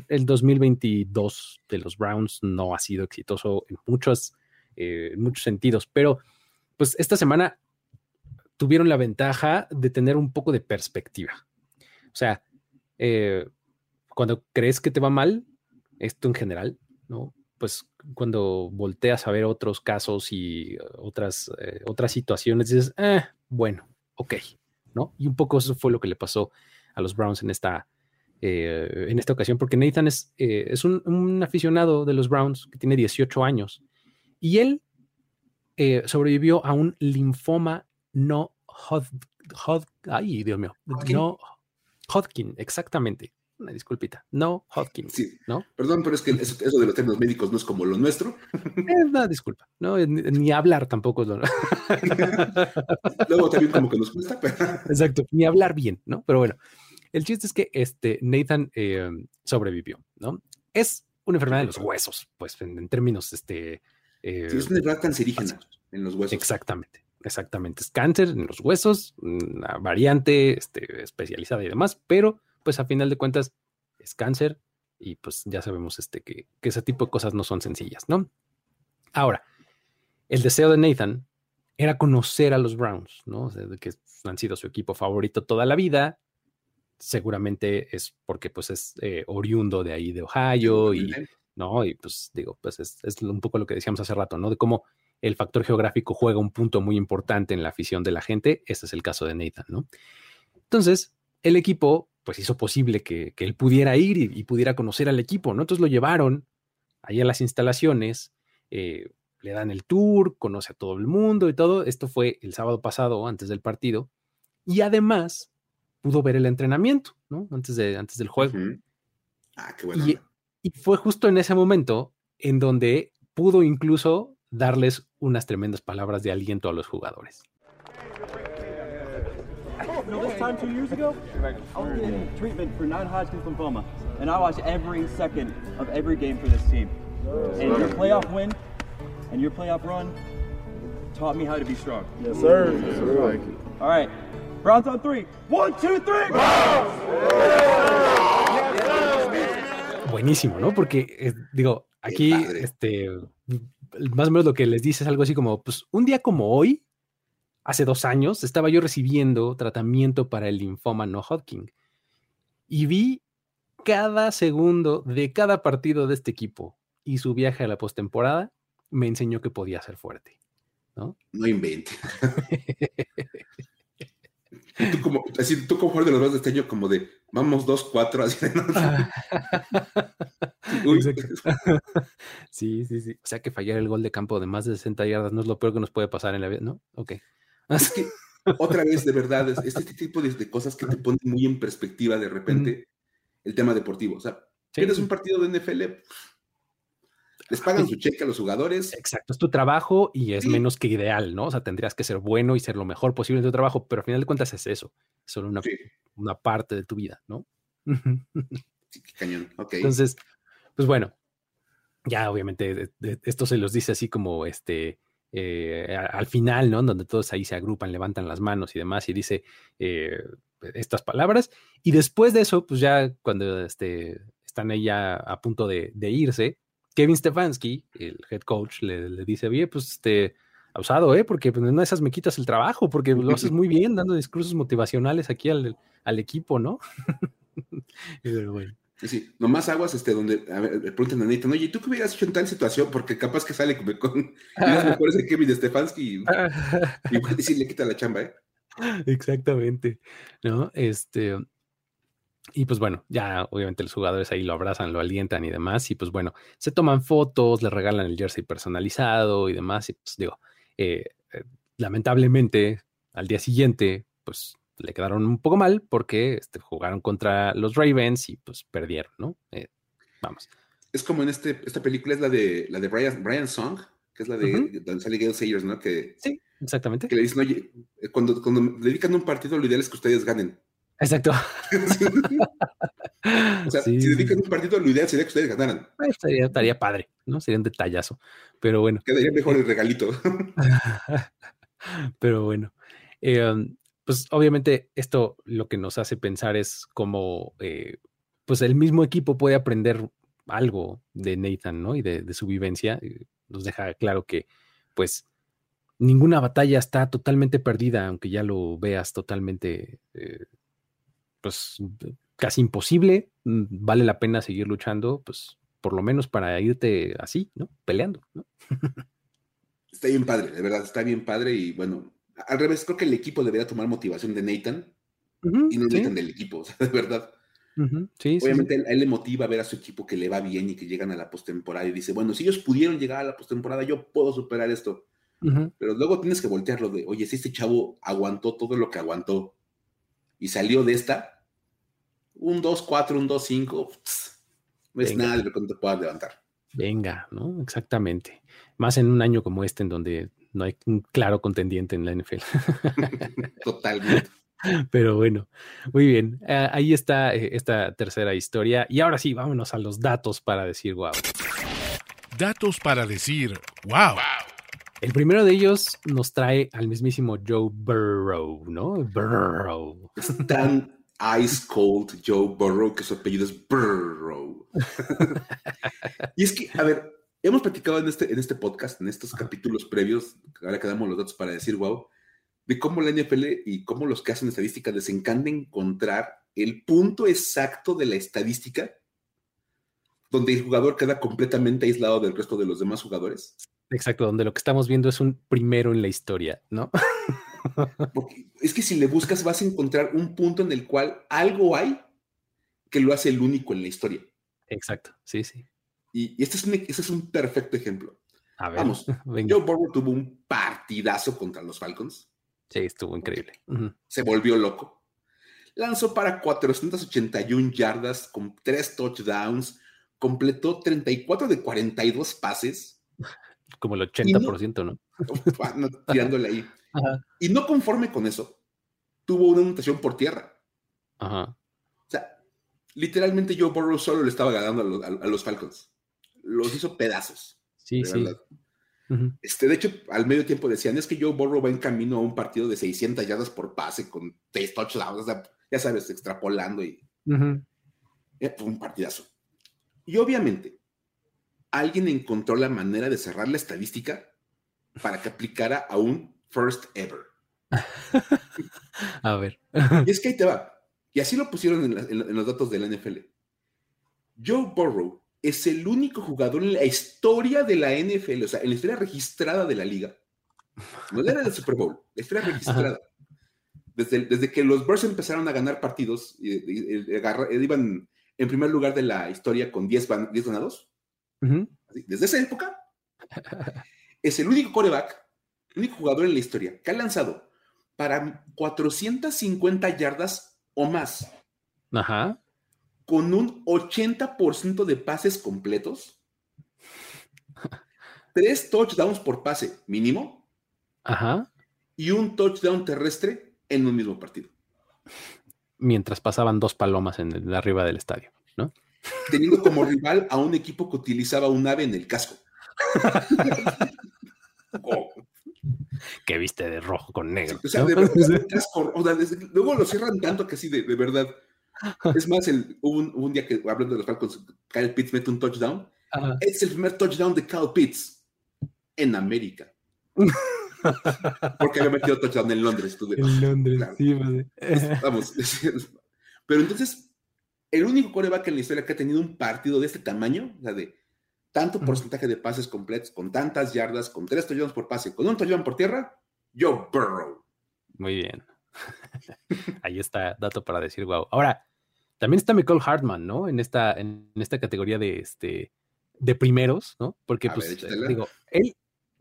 el 2022 de los Browns no ha sido exitoso en muchos eh, en muchos sentidos, pero pues esta semana tuvieron la ventaja de tener un poco de perspectiva. O sea, eh, cuando crees que te va mal, esto en general, ¿no? Pues cuando volteas a ver otros casos y otras, eh, otras situaciones, dices, bueno, ok, ¿no? Y un poco eso fue lo que le pasó a los Browns en esta, en esta ocasión, porque Nathan es, es un, un, aficionado de los Browns que tiene 18 años y él eh, sobrevivió a un linfoma no Hodgkin, ay, Dios mío, no Hodgkin, exactamente. Una disculpita, no Hodgkin. Sí, ¿no? Perdón, pero es que eso, de los términos médicos no es como lo nuestro. Es una disculpa, no, ni, hablar tampoco es lo Luego también como que nos cuesta, pero... Exacto, ni hablar bien, ¿no? Pero bueno, el chiste es que este Nathan eh, sobrevivió, ¿no? Es una enfermedad de los huesos, pues en términos este, eh, es una enfermedad cancerígena en los huesos. Exactamente, exactamente. Es cáncer en los huesos, una variante este, especializada y demás, pero pues a final de cuentas es cáncer y pues ya sabemos este, que, ese tipo de cosas no son sencillas, ¿no? Ahora, el deseo de Nathan era conocer a los Browns, ¿no? O sea, que han sido su equipo favorito toda la vida. Seguramente es porque pues es eh, oriundo de ahí de Ohio y ¿no? Y pues digo, pues es, un poco lo que decíamos hace rato, ¿no? De cómo el factor geográfico juega un punto muy importante en la afición de la gente. Este es el caso de Nathan, ¿no? Entonces, el equipo, pues hizo posible que, él pudiera ir y, pudiera conocer al equipo, ¿no? Entonces lo llevaron ahí a las instalaciones, eh, le dan el tour, conoce a todo el mundo y todo. Esto fue el sábado pasado, antes del partido. Y además pudo ver el entrenamiento, ¿no? Antes, de, antes del juego. Ah, qué bueno. Y, y fue justo en ese momento en donde pudo incluso darles unas tremendas palabras de aliento a los jugadores. You know, this time two years ago, I was getting treatment for non-Hodgkin's lymphoma, and I watched every second of every game for this team. And your playoff win and your playoff run taught me how to be strong. Yes, sir. Yes, sir. All right, Browns on three. One, two, three. Buenísimo, ¿no? Porque, eh, digo, aquí, este, más o menos lo que les dice es algo así como, pues, un día como hoy, hace dos años, estaba yo recibiendo tratamiento para el linfoma no Hodgkin y vi cada segundo de cada partido de este equipo y su viaje a la postemporada me enseñó que podía ser fuerte, ¿no? No invente. Y tú como, así, tú como jugador de los Bravos de este año, como de, vamos dos, cuatro, así de, ¿no? Exacto. Sí, sí, sí. O sea que fallar el gol de campo de más de 60 yardas no es lo peor que nos puede pasar en la vida, ¿no? Ok. Es que, otra vez, de verdad, es, es este tipo de, de cosas que te ponen muy en perspectiva de repente el tema deportivo. O sea, Sí. tienes un partido de NFL, les pagan su cheque a los jugadores, Exacto, es tu trabajo y es Sí. menos que ideal, ¿no? O sea, tendrías que ser bueno y ser lo mejor posible en tu trabajo, pero al final de cuentas es eso, es solo una, Sí. una parte de tu vida, ¿no? Sí, qué cañón, ok. Entonces, pues bueno, ya obviamente de- esto se los dice así como este eh, al final, ¿no? Donde todos ahí se agrupan, levantan las manos y demás, y dice eh, estas palabras. Y después de eso, pues ya cuando este, están ahí ya a punto de, de irse, Kevin Stefanski, el head coach, le, le dice, oye, pues este, abusado, ¿eh? Porque en una de esas me quitas el trabajo, porque lo haces muy bien dando discursos motivacionales aquí al, al equipo, ¿no? Pero bueno. Sí, nomás aguas este, donde a ver, le preguntan a Nathan, oye, ¿tú qué hubieras hecho en tal situación? Porque capaz que sale con, con los mejores de Kevin Stefanski y igual y sí le quita la chamba, ¿eh? Exactamente, ¿no? Este, y pues bueno, ya obviamente los jugadores ahí lo abrazan, lo alientan y demás, y pues bueno, se toman fotos, le regalan el jersey personalizado y demás, y pues digo, eh, eh, lamentablemente al día siguiente, pues le quedaron un poco mal porque este, jugaron contra los Ravens y pues perdieron, ¿no? Eh, vamos. Es como en este, esta película, es la de la de Brian, Brian Song, que es la de Ujú. donde sale Gale Sayers, ¿no? Que, Sí, exactamente. que le dicen, oye, cuando, cuando dedican un partido, lo ideal es que ustedes ganen. Exacto. O sea, Sí, si sí, dedican un partido, lo ideal sería que ustedes ganaran. sí. Estaría, estaría padre, ¿no? Sería un detallazo. Pero bueno. Quedaría mejor el regalito. Pero bueno, eh, um, pues obviamente esto lo que nos hace pensar es cómo eh, pues el mismo equipo puede aprender algo de Nathan, ¿no? Y de, de su vivencia. eh, Nos deja claro que pues ninguna batalla está totalmente perdida, aunque ya lo veas totalmente, eh, pues casi imposible. mm, Vale la pena seguir luchando, pues por lo menos para irte así, ¿no? Peleando, ¿no? Está bien padre, de verdad, está bien padre y bueno, al revés, creo que el equipo debería tomar motivación de Nathan y no sí, Nathan del equipo, o sea, de verdad. ujú, sí. Obviamente él- a él le motiva ver a su equipo que le va bien y que llegan a la postemporada y dice, bueno, si ellos pudieron llegar a la postemporada, yo puedo superar esto. Pero luego tienes que voltearlo de, oye, si este chavo aguantó todo lo que aguantó y salió de esta, un 2-4, un 2-5, no es Venga. nada de lo que no te puedas levantar. Venga, ¿no? Exactamente. Más en un año como este, en donde no hay un claro contendiente en la NFL. Totalmente. Pero bueno, muy bien. Ah, ahí está eh, esta tercera historia. Y ahora sí, vámonos a los datos para decir wow. Datos para decir, wow. El primero de ellos nos trae al mismísimo Joe Burrow, ¿no? Burrow. Es tan ice cold Joe Burrow que su apellido es Burrow. y es que, a ver, hemos platicado en este, en este podcast, en estos capítulos previos, ahora que damos los datos para decir wow, de cómo la NFL y cómo los que hacen estadística les encanta encontrar el punto exacto de la estadística donde el jugador queda completamente aislado del resto de los demás jugadores. Exacto, donde lo que estamos viendo es un primero en la historia, ¿no? Porque es que si le buscas vas a encontrar un punto en el cual algo hay que lo hace el único en la historia. Exacto, sí, sí. Y, y este, es un, este es un perfecto ejemplo. A ver, Vamos, venga. Joe Burrow tuvo un partidazo contra los Falcons. Sí, estuvo increíble. Se volvió loco. Lanzó para 481 yardas con tres touchdowns. Completó 34 de 42 pases. Como el Y no- 80%, ¿no? no, tirándole ahí. Ajá. Y no conforme con eso, tuvo una anotación por tierra. Ajá. O sea, literalmente Joe Burrow solo le estaba ganando a los, a- a los Falcons. Los hizo pedazos. Sí, de sí. Este, de hecho, al medio tiempo decían, es que Joe Burrow va en camino a un partido de 600 yardas por pase con 6 touchdowns, o sea, ya sabes, extrapolando y eh, fue un partidazo. Y obviamente, alguien encontró la manera de cerrar la estadística para que aplicara a un first ever. A ver. Y es que ahí te va. Y así lo pusieron en, la- en la- en los datos de la NFL. Joe Burrow es el único jugador en la historia de la NFL, o sea, en la historia registrada de la liga. No era del Super Bowl, la historia registrada. Desde, desde que los Bears empezaron a ganar partidos, y, y- y agarra- iban en primer lugar de la historia con 10, van- 10 ganados. Desde esa época, es el único coreback, único jugador en la historia que ha lanzado para 450 yardas o más, Ajá. con un 80% de pases completos, tres touchdowns por pase mínimo Ajá. y un touchdown terrestre en un mismo partido, Mientras pasaban dos palomas en el, arriba del estadio, ¿no? teniendo como rival a un equipo que utilizaba un ave en el casco. Que viste de rojo con negro. O sea, ¿no? de verdad, casco, o sea, desde- luego lo cierran tanto que sí, de, de verdad. Es más, el, hubo, un, un día que, hablando de los Falcons, Kyle Pitts mete un touchdown. Ajá. Es el primer touchdown de Kyle Pitts en América. Porque había metido touchdown en Londres. tú En Londres, Claro. sí, pues, Vamos. Pero entonces, el único coreback en la historia que ha tenido un partido de este tamaño, o sea, de tanto porcentaje de pases completos, con tantas yardas, con tres touchdowns por pase, con un touchdown por tierra, Joe Burrow. Muy bien. Ahí está, dato para decir wow. Ahora, también está Michael Hartman, ¿no? En esta, en, esta categoría de este de primeros, ¿no? Porque, A pues, ver, digo, él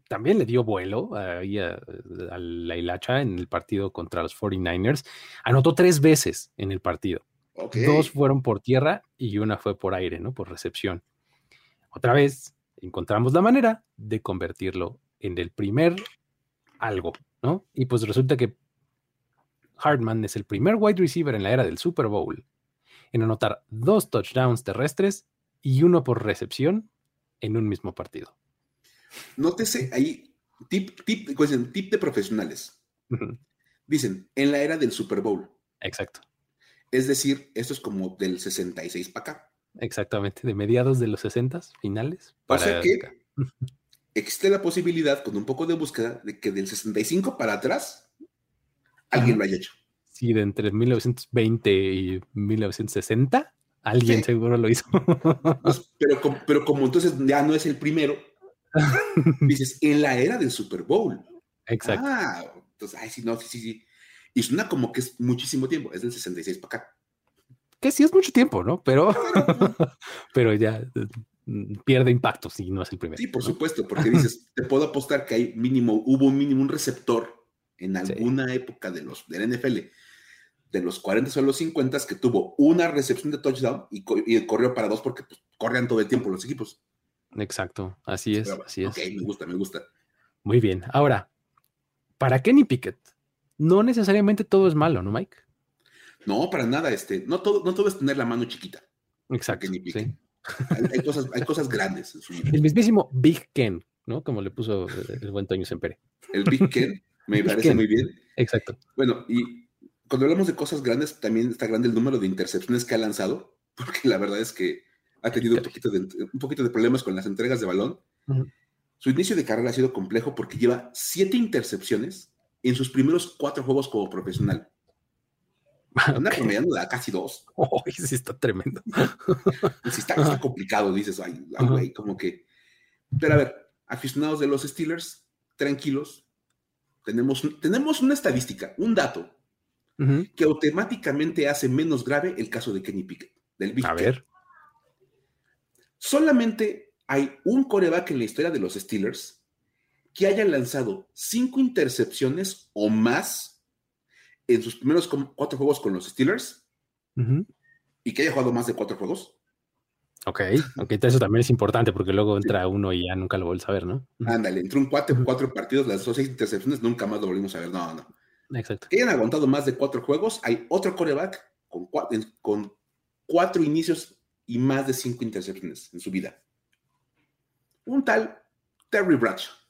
también le dio vuelo ahí a, a la hilacha en el partido contra los 49ers. Anotó tres veces en el partido. Dos fueron por tierra y una fue por aire, ¿no? Por recepción. Otra vez encontramos la manera de convertirlo en el primer algo, ¿no? Y pues resulta que Hartman es el primer wide receiver en la era del Super Bowl en anotar dos touchdowns terrestres y uno por recepción en un mismo partido. Nótese ahí, tip, tip, pues, tip de profesionales. Dicen, en la era del Super Bowl. Exacto, Es decir, esto es como del 66 para acá. Exactamente, de mediados de los 60 finales. O sea para que existe la posibilidad, con un poco de búsqueda, de que del 65 para atrás alguien Ajá. lo haya hecho. Sí, de entre 1920 y 1960, alguien Sí. seguro lo hizo. Pues, pero, como, pero como entonces ya no es el primero, dices, en la era del Super Bowl. Exacto. Ah, entonces, ay, sí, no, sí, sí, sí. Y suena como que es muchísimo tiempo, es del 66 para acá. Que sí es mucho tiempo, ¿no? Pero, pero ya mm, pierde impacto si no es el primero. Sí, por ¿no? supuesto, porque dices, te puedo apostar que hay mínimo, hubo un mínimo, un receptor en Sí. alguna época de los del NFL, de los 40 o los 50 que tuvo una recepción de touchdown y, co- y corrió para dos porque pues, corrían todo el tiempo los equipos. Exacto, así es, Pero, así es. Ok, me gusta, me gusta. Muy bien. Ahora, para Kenny Pickett, no necesariamente todo es malo, ¿no, Mike? No, para nada, este, no todo, no todo es tener la mano chiquita. Exacto. Sí. Hay, hay cosas, hay cosas grandes en su vida. El mismísimo Big Ken, ¿no? Como le puso el buen Toño Sempere. El Big Ken me Big parece Ken. muy bien. Exacto. Bueno, y cuando hablamos de cosas grandes, también está grande el número de intercepciones que ha lanzado, porque la verdad es que ha tenido un poquito de, un poquito de problemas con las entregas de balón. Su inicio de carrera ha sido complejo porque lleva siete intercepciones en sus primeros cuatro juegos como profesional. Anda Ok. promediando da casi dos. Oh, sí está tremendo. Si está, está complicado, dices, ay, güey, como que. Pero a ver, aficionados de los Steelers, tranquilos. Tenemos, tenemos una estadística, un dato que automáticamente hace menos grave el caso de Kenny Pickett, del Big A ver. Solamente hay un coreback en la historia de los Steelers que haya lanzado cinco intercepciones o más en sus primeros cuatro juegos con los Steelers y que haya jugado más de cuatro juegos. Ok, ok, eso también es importante porque luego entra uno y ya nunca lo vuelves a ver, ¿no? Ándale, entró un cuatro, cuatro partidos, lanzó seis intercepciones, nunca más lo volvimos a ver. No, no. Exacto. Que hayan aguantado más de cuatro juegos, hay otro coreback con con cuatro inicios y más de cinco intercepciones en su vida. Un tal Terry Bradshaw.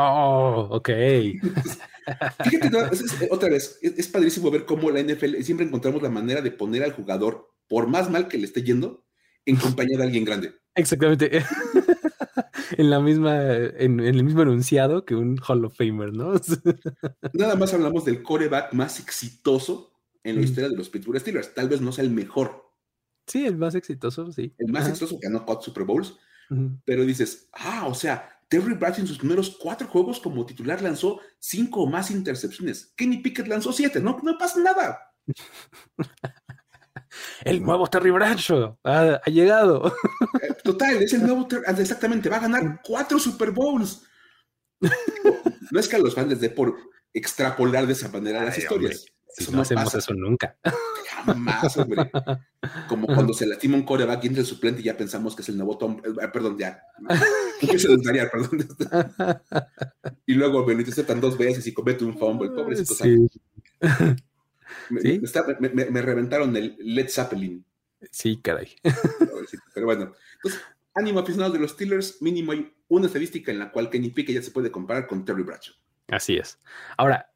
Oh, ok. Fíjate, otra vez, es, padrísimo ver cómo la NFL siempre encontramos la manera de poner al jugador, por más mal que le esté yendo, en compañía de alguien grande. Exactamente. en la misma, en, el mismo enunciado que un Hall of Famer, ¿no? Nada más hablamos del coreback más exitoso en la historia de los Pittsburgh Steelers. Tal vez no sea el mejor. Sí, el más exitoso, sí. El más exitoso que ganó cuatro Super Bowls. Pero dices, ah, o sea, Terry Bradshaw en sus primeros cuatro juegos como titular lanzó cinco o más intercepciones. Kenny Pickett lanzó siete. No, no pasa nada. el nuevo Terry Bradshaw ha, llegado. Eh, total, es el nuevo Terry, exactamente, va a ganar cuatro Super Bowls. No es que a los fans les dé por extrapolar de esa manera las historias. Si no, hacemos eso nunca. Jamás, hombre. Como cuando se lastima un coreback y entra el suplente y ya pensamos que es el nuevo Tom. Eh, perdón, ya. Empiezo a perdón. y luego Benito aceptan dos veces y comete un fumble. Pobrecito. Sí. Me, me, reventaron el Led Zeppelin. Sí, caray. Pero bueno, entonces, ánimo aficionados de los Steelers, mínimo hay una estadística en la cual Kenny Pickett ya se puede comparar con Terry Bradshaw. Así es. Ahora,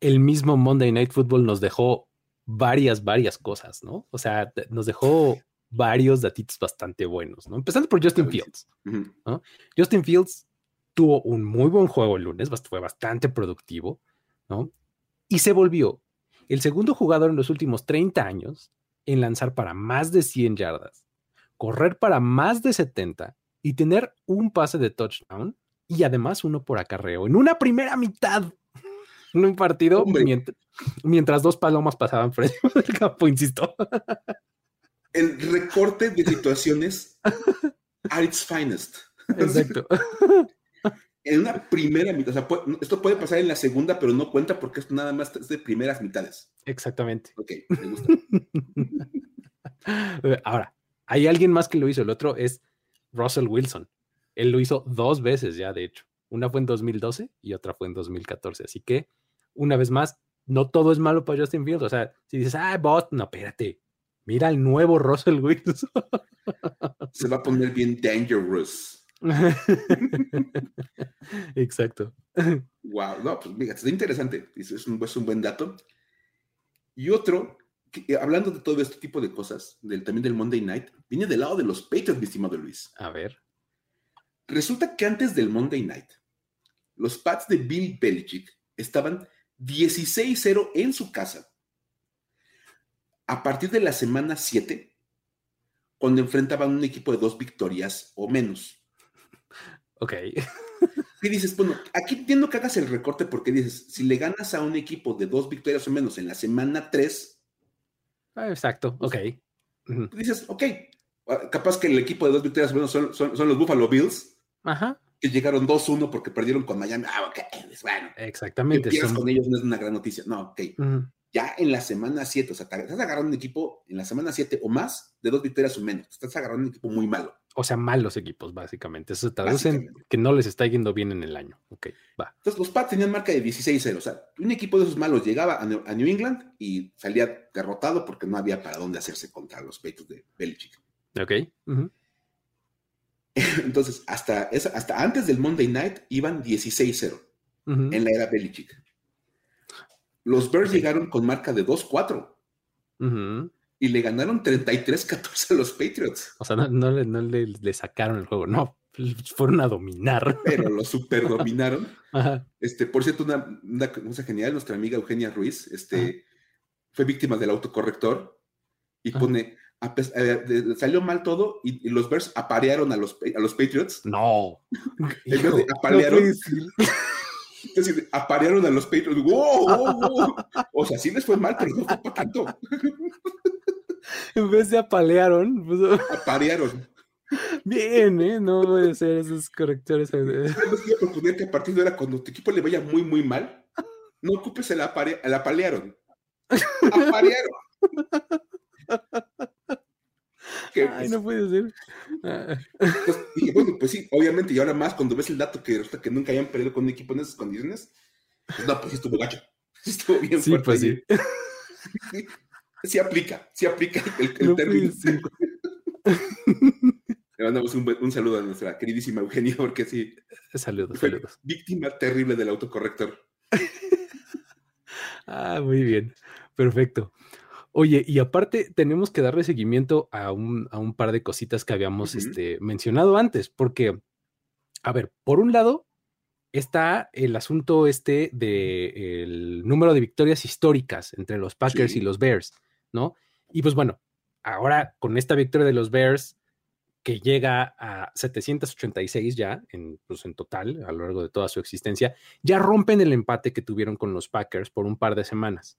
el mismo Monday Night Football nos dejó varias, varias cosas, ¿no? O sea, nos dejó varios datitos bastante buenos, ¿no? Empezando por Justin Fields. ¿no? Justin Fields tuvo un muy buen juego el lunes, fue bastante productivo, ¿no? Y se volvió el segundo jugador en los últimos 30 años en lanzar para más de 100 yardas, correr para más de 70 y tener un pase de touchdown y además uno por acarreo en una primera mitad un partido mientras, dos palomas pasaban frente al campo, insisto. El recorte de situaciones at its finest. Exacto. En una primera mitad, o sea, esto puede pasar en la segunda, pero no cuenta porque esto nada más es de primeras mitades. Exactamente. Ok, me gusta. Ahora, hay alguien más que lo hizo. El otro es Russell Wilson. Él lo hizo dos veces ya, de hecho. Una fue en 2012 y otra fue en 2014. Así que, una vez más, no todo es malo para Justin Fields. O sea, si dices, ah, bot, no, espérate. Mira el nuevo Russell Wilson. Se va a poner bien dangerous. Exacto. Wow, no, pues mira, está interesante. Es un, es un buen dato. Y otro, que, hablando de todo este tipo de cosas, del, también del Monday Night, viene del lado de los Patriots, mi estimado Luis. A ver. Resulta que antes del Monday Night, los Pats de Bill Belichick estaban 16-0 en su casa. A partir de la semana 7, cuando enfrentaban un equipo de dos victorias o menos. Ok. Y dices, bueno, aquí entiendo que hagas el recorte porque dices, si le ganas a un equipo de dos victorias o menos en la semana 3. Ah, exacto, ok. Dices, ok, ah, capaz que el equipo de dos victorias o menos son, son los Buffalo Bills Ajá. Que llegaron 2-1 porque perdieron con Miami. Ah, ok, pues bueno. Exactamente. Que con ellos no es una gran noticia. No, ok. Ya en la semana 7, o sea, estás agarrando un equipo en la semana 7 o más de dos victorias o menos. Estás agarrando un equipo muy malo. O sea, malos equipos, básicamente. Eso se traduce en que no les está yendo bien en el año. Ok, va. Entonces, los Pats tenían marca de 16-0. O sea, un equipo de esos malos llegaba a New, England y salía derrotado porque no había para dónde hacerse contra los peitos de Belichick. Ok. Entonces, hasta, hasta antes del Monday Night iban 16-0 en la era Belichick. Los Bears llegaron con marca de 2-4 y le ganaron 33-14 a los Patriots. O sea, no, le, sacaron el juego, no, fueron a dominar. Pero lo super dominaron. Este, por cierto, una, cosa genial, nuestra amiga Eugenia Ruiz este, fue víctima del autocorrector y pone eh, salió mal todo y, los Bears aparearon a los, a los Patriots. No. aparearon. aparearon a los Patriots. O sea, sí les fue mal, pero no fue para tanto. En vez de apalearon. Aparearon. Bien, ¿eh? No puede ser esos correctores. Quiero proponer que a partir de ahora, cuando tu equipo le vaya muy, muy mal, no ocupes el, apare el apalearon. Aparearon. Ay, pues, no puede ser. Pues, dije, bueno, pues sí, obviamente, y ahora más cuando ves el dato que resulta que nunca hayan perdido con un equipo en esas condiciones, pues no, pues estuvo gacho. Estuvo bien sí, Pues sí. sí. aplica, sí aplica el, el término. Le mandamos un, un, saludo a nuestra queridísima Eugenia, porque sí. Saludos, saludos. Víctima terrible del autocorrector. ah, muy bien. Perfecto. Oye, y aparte tenemos que darle seguimiento a un, a un par de cositas que habíamos este, mencionado antes, porque, a ver, por un lado está el asunto este del número de victorias históricas entre los Packers y los Bears, ¿no? Y pues bueno, ahora con esta victoria de los Bears, que llega a 786 ya, en, pues en total, a lo largo de toda su existencia, ya rompen el empate que tuvieron con los Packers por un par de semanas.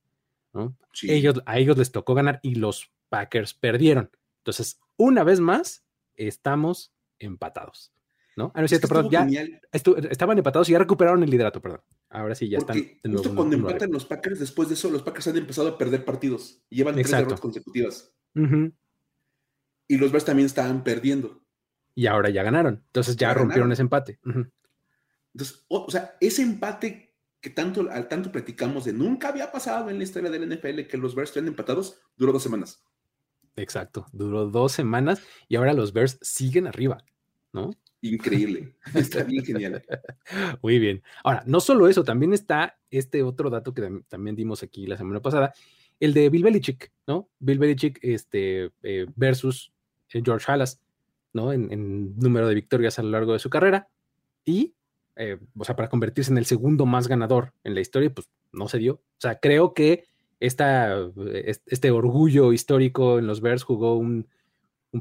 Ellos, a ellos les tocó ganar y los Packers perdieron. Entonces, una vez más, estamos empatados. ¿No? Ah, no es cierto, perdón, ya estaban empatados y ya recuperaron el liderato, perdón. Ahora sí, ya Porque están. Justo cuando empatan los Packers, después de eso, los Packers han empezado a perder partidos. Llevan tres derrotas consecutivas. Y los Bears también estaban perdiendo. Y ahora ya ganaron. Entonces ya, rompieron ese empate. Entonces, o, sea, ese empate que tanto, al tanto platicamos de nunca había pasado en la historia del NFL que los Bears estén empatados, duró dos semanas. Exacto, duró dos semanas y ahora los Bears siguen arriba, ¿no? Increíble, está bien genial. Muy bien. Ahora, no solo eso, también está este otro dato que también dimos aquí la semana pasada, el de Bill Belichick, ¿no? Bill Belichick este, eh, versus eh, George Halas, ¿no? En, número de victorias a lo largo de su carrera. Y, eh, o sea, para convertirse en el segundo más ganador en la historia, pues no se dio. O sea, creo que esta, este orgullo histórico en los Bears jugó un,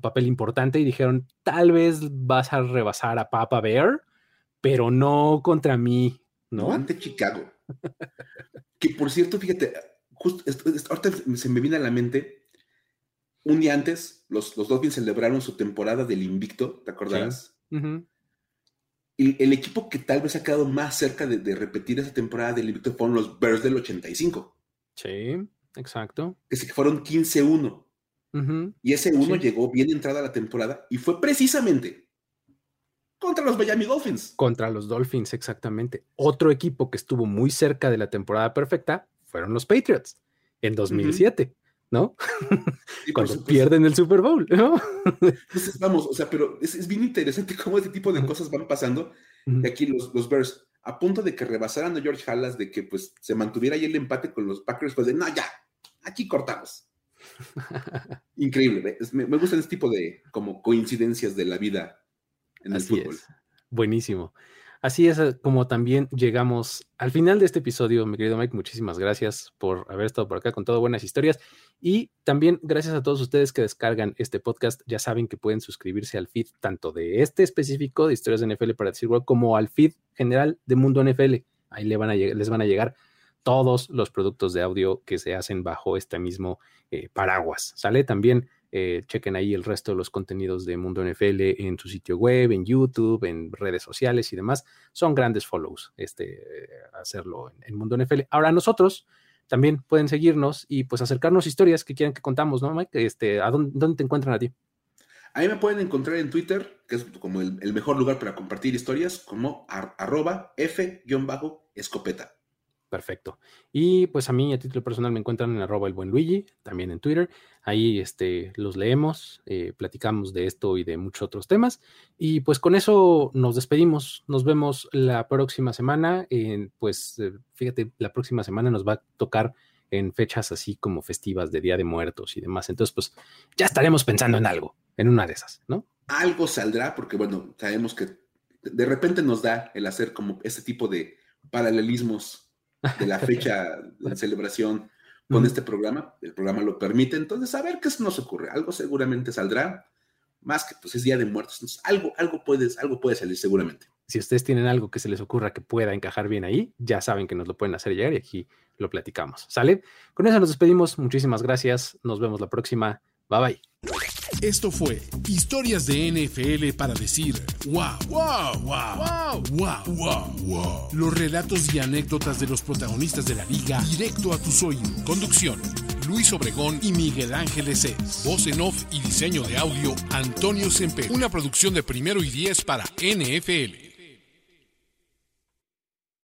papel importante y dijeron, tal vez vas a rebasar a Papa Bear, pero no contra mí, ¿no? no ante Chicago. que por cierto, fíjate, justo, ahorita se me viene a la mente, un día antes, los, los Dolphins celebraron su temporada del invicto, ¿te acordarás? El equipo que tal vez ha quedado más cerca de, repetir esa temporada del invicto fueron los Bears del 85. Sí, exacto. Que se fueron 15-1. Y ese 1 llegó bien entrada la temporada y fue precisamente contra los Miami Dolphins. Contra los Dolphins, exactamente. Otro equipo que estuvo muy cerca de la temporada perfecta fueron los Patriots en 2007, ¿no? Cuando pierden el Super Bowl, ¿no? Entonces, vamos, o sea, pero es, bien interesante cómo este tipo de cosas van pasando. Y aquí los, los Bears, a punto de que rebasaran a George Halas, de que pues se mantuviera ahí el empate con los Packers, pues de, no, ya, aquí cortamos. Increíble, me, me, gustan este tipo de como coincidencias de la vida en el fútbol. Buenísimo. Así es eh, como también llegamos al final de este episodio, mi querido Mike. Muchísimas gracias por haber estado por acá con todo buenas historias. Y también gracias a todos ustedes que descargan este podcast. Ya saben que pueden suscribirse al feed tanto de este específico de historias de NFL para decir como al feed general de Mundo NFL. Ahí les van a, les van a llegar todos los productos de audio que se hacen bajo este mismo eh, paraguas. Sale también eh, chequen ahí el resto de los contenidos de Mundo NFL en su sitio web, en YouTube, en redes sociales y demás. Son grandes follows este, hacerlo en, Mundo NFL. Ahora nosotros también pueden seguirnos y pues acercarnos historias que quieran que contamos, ¿no, Mike? Este, ¿a dónde, te encuentran a ti? A mí me pueden encontrar en Twitter, que es como el, mejor lugar para compartir historias, como arroba f-escopeta. Perfecto. Y pues a mí a título personal me encuentran en arroba el buen Luigi, también en Twitter. Ahí este, los leemos, eh, platicamos de esto y de muchos otros temas. Y pues con eso nos despedimos. Nos vemos la próxima semana. pues eh, fíjate, la próxima semana nos va a tocar en fechas así como festivas de Día de Muertos y demás. Entonces, pues ya estaremos pensando en algo, en una de esas, ¿no? Algo saldrá porque, bueno, sabemos que de repente nos da el hacer como este tipo de paralelismos de la fecha de celebración con este programa. El programa lo permite. Entonces, a ver qué nos ocurre. Algo seguramente saldrá. Más que pues es Día de Muertos. algo, algo, puedes, algo puede salir seguramente. Si ustedes tienen algo que se les ocurra que pueda encajar bien ahí, ya saben que nos lo pueden hacer llegar y aquí lo platicamos. ¿Sale? Con eso nos despedimos. Muchísimas gracias. Nos vemos la próxima. Bye bye. Esto fue Historias de NFL para decir wow, wow, wow, wow, wow, wow. Los relatos y anécdotas de los protagonistas de la liga directo a tus oídos. Conducción. Luis Obregón y Miguel Ángeles Es. Voz en off y diseño de audio, Antonio Semper. Una producción de primero y diez para NFL.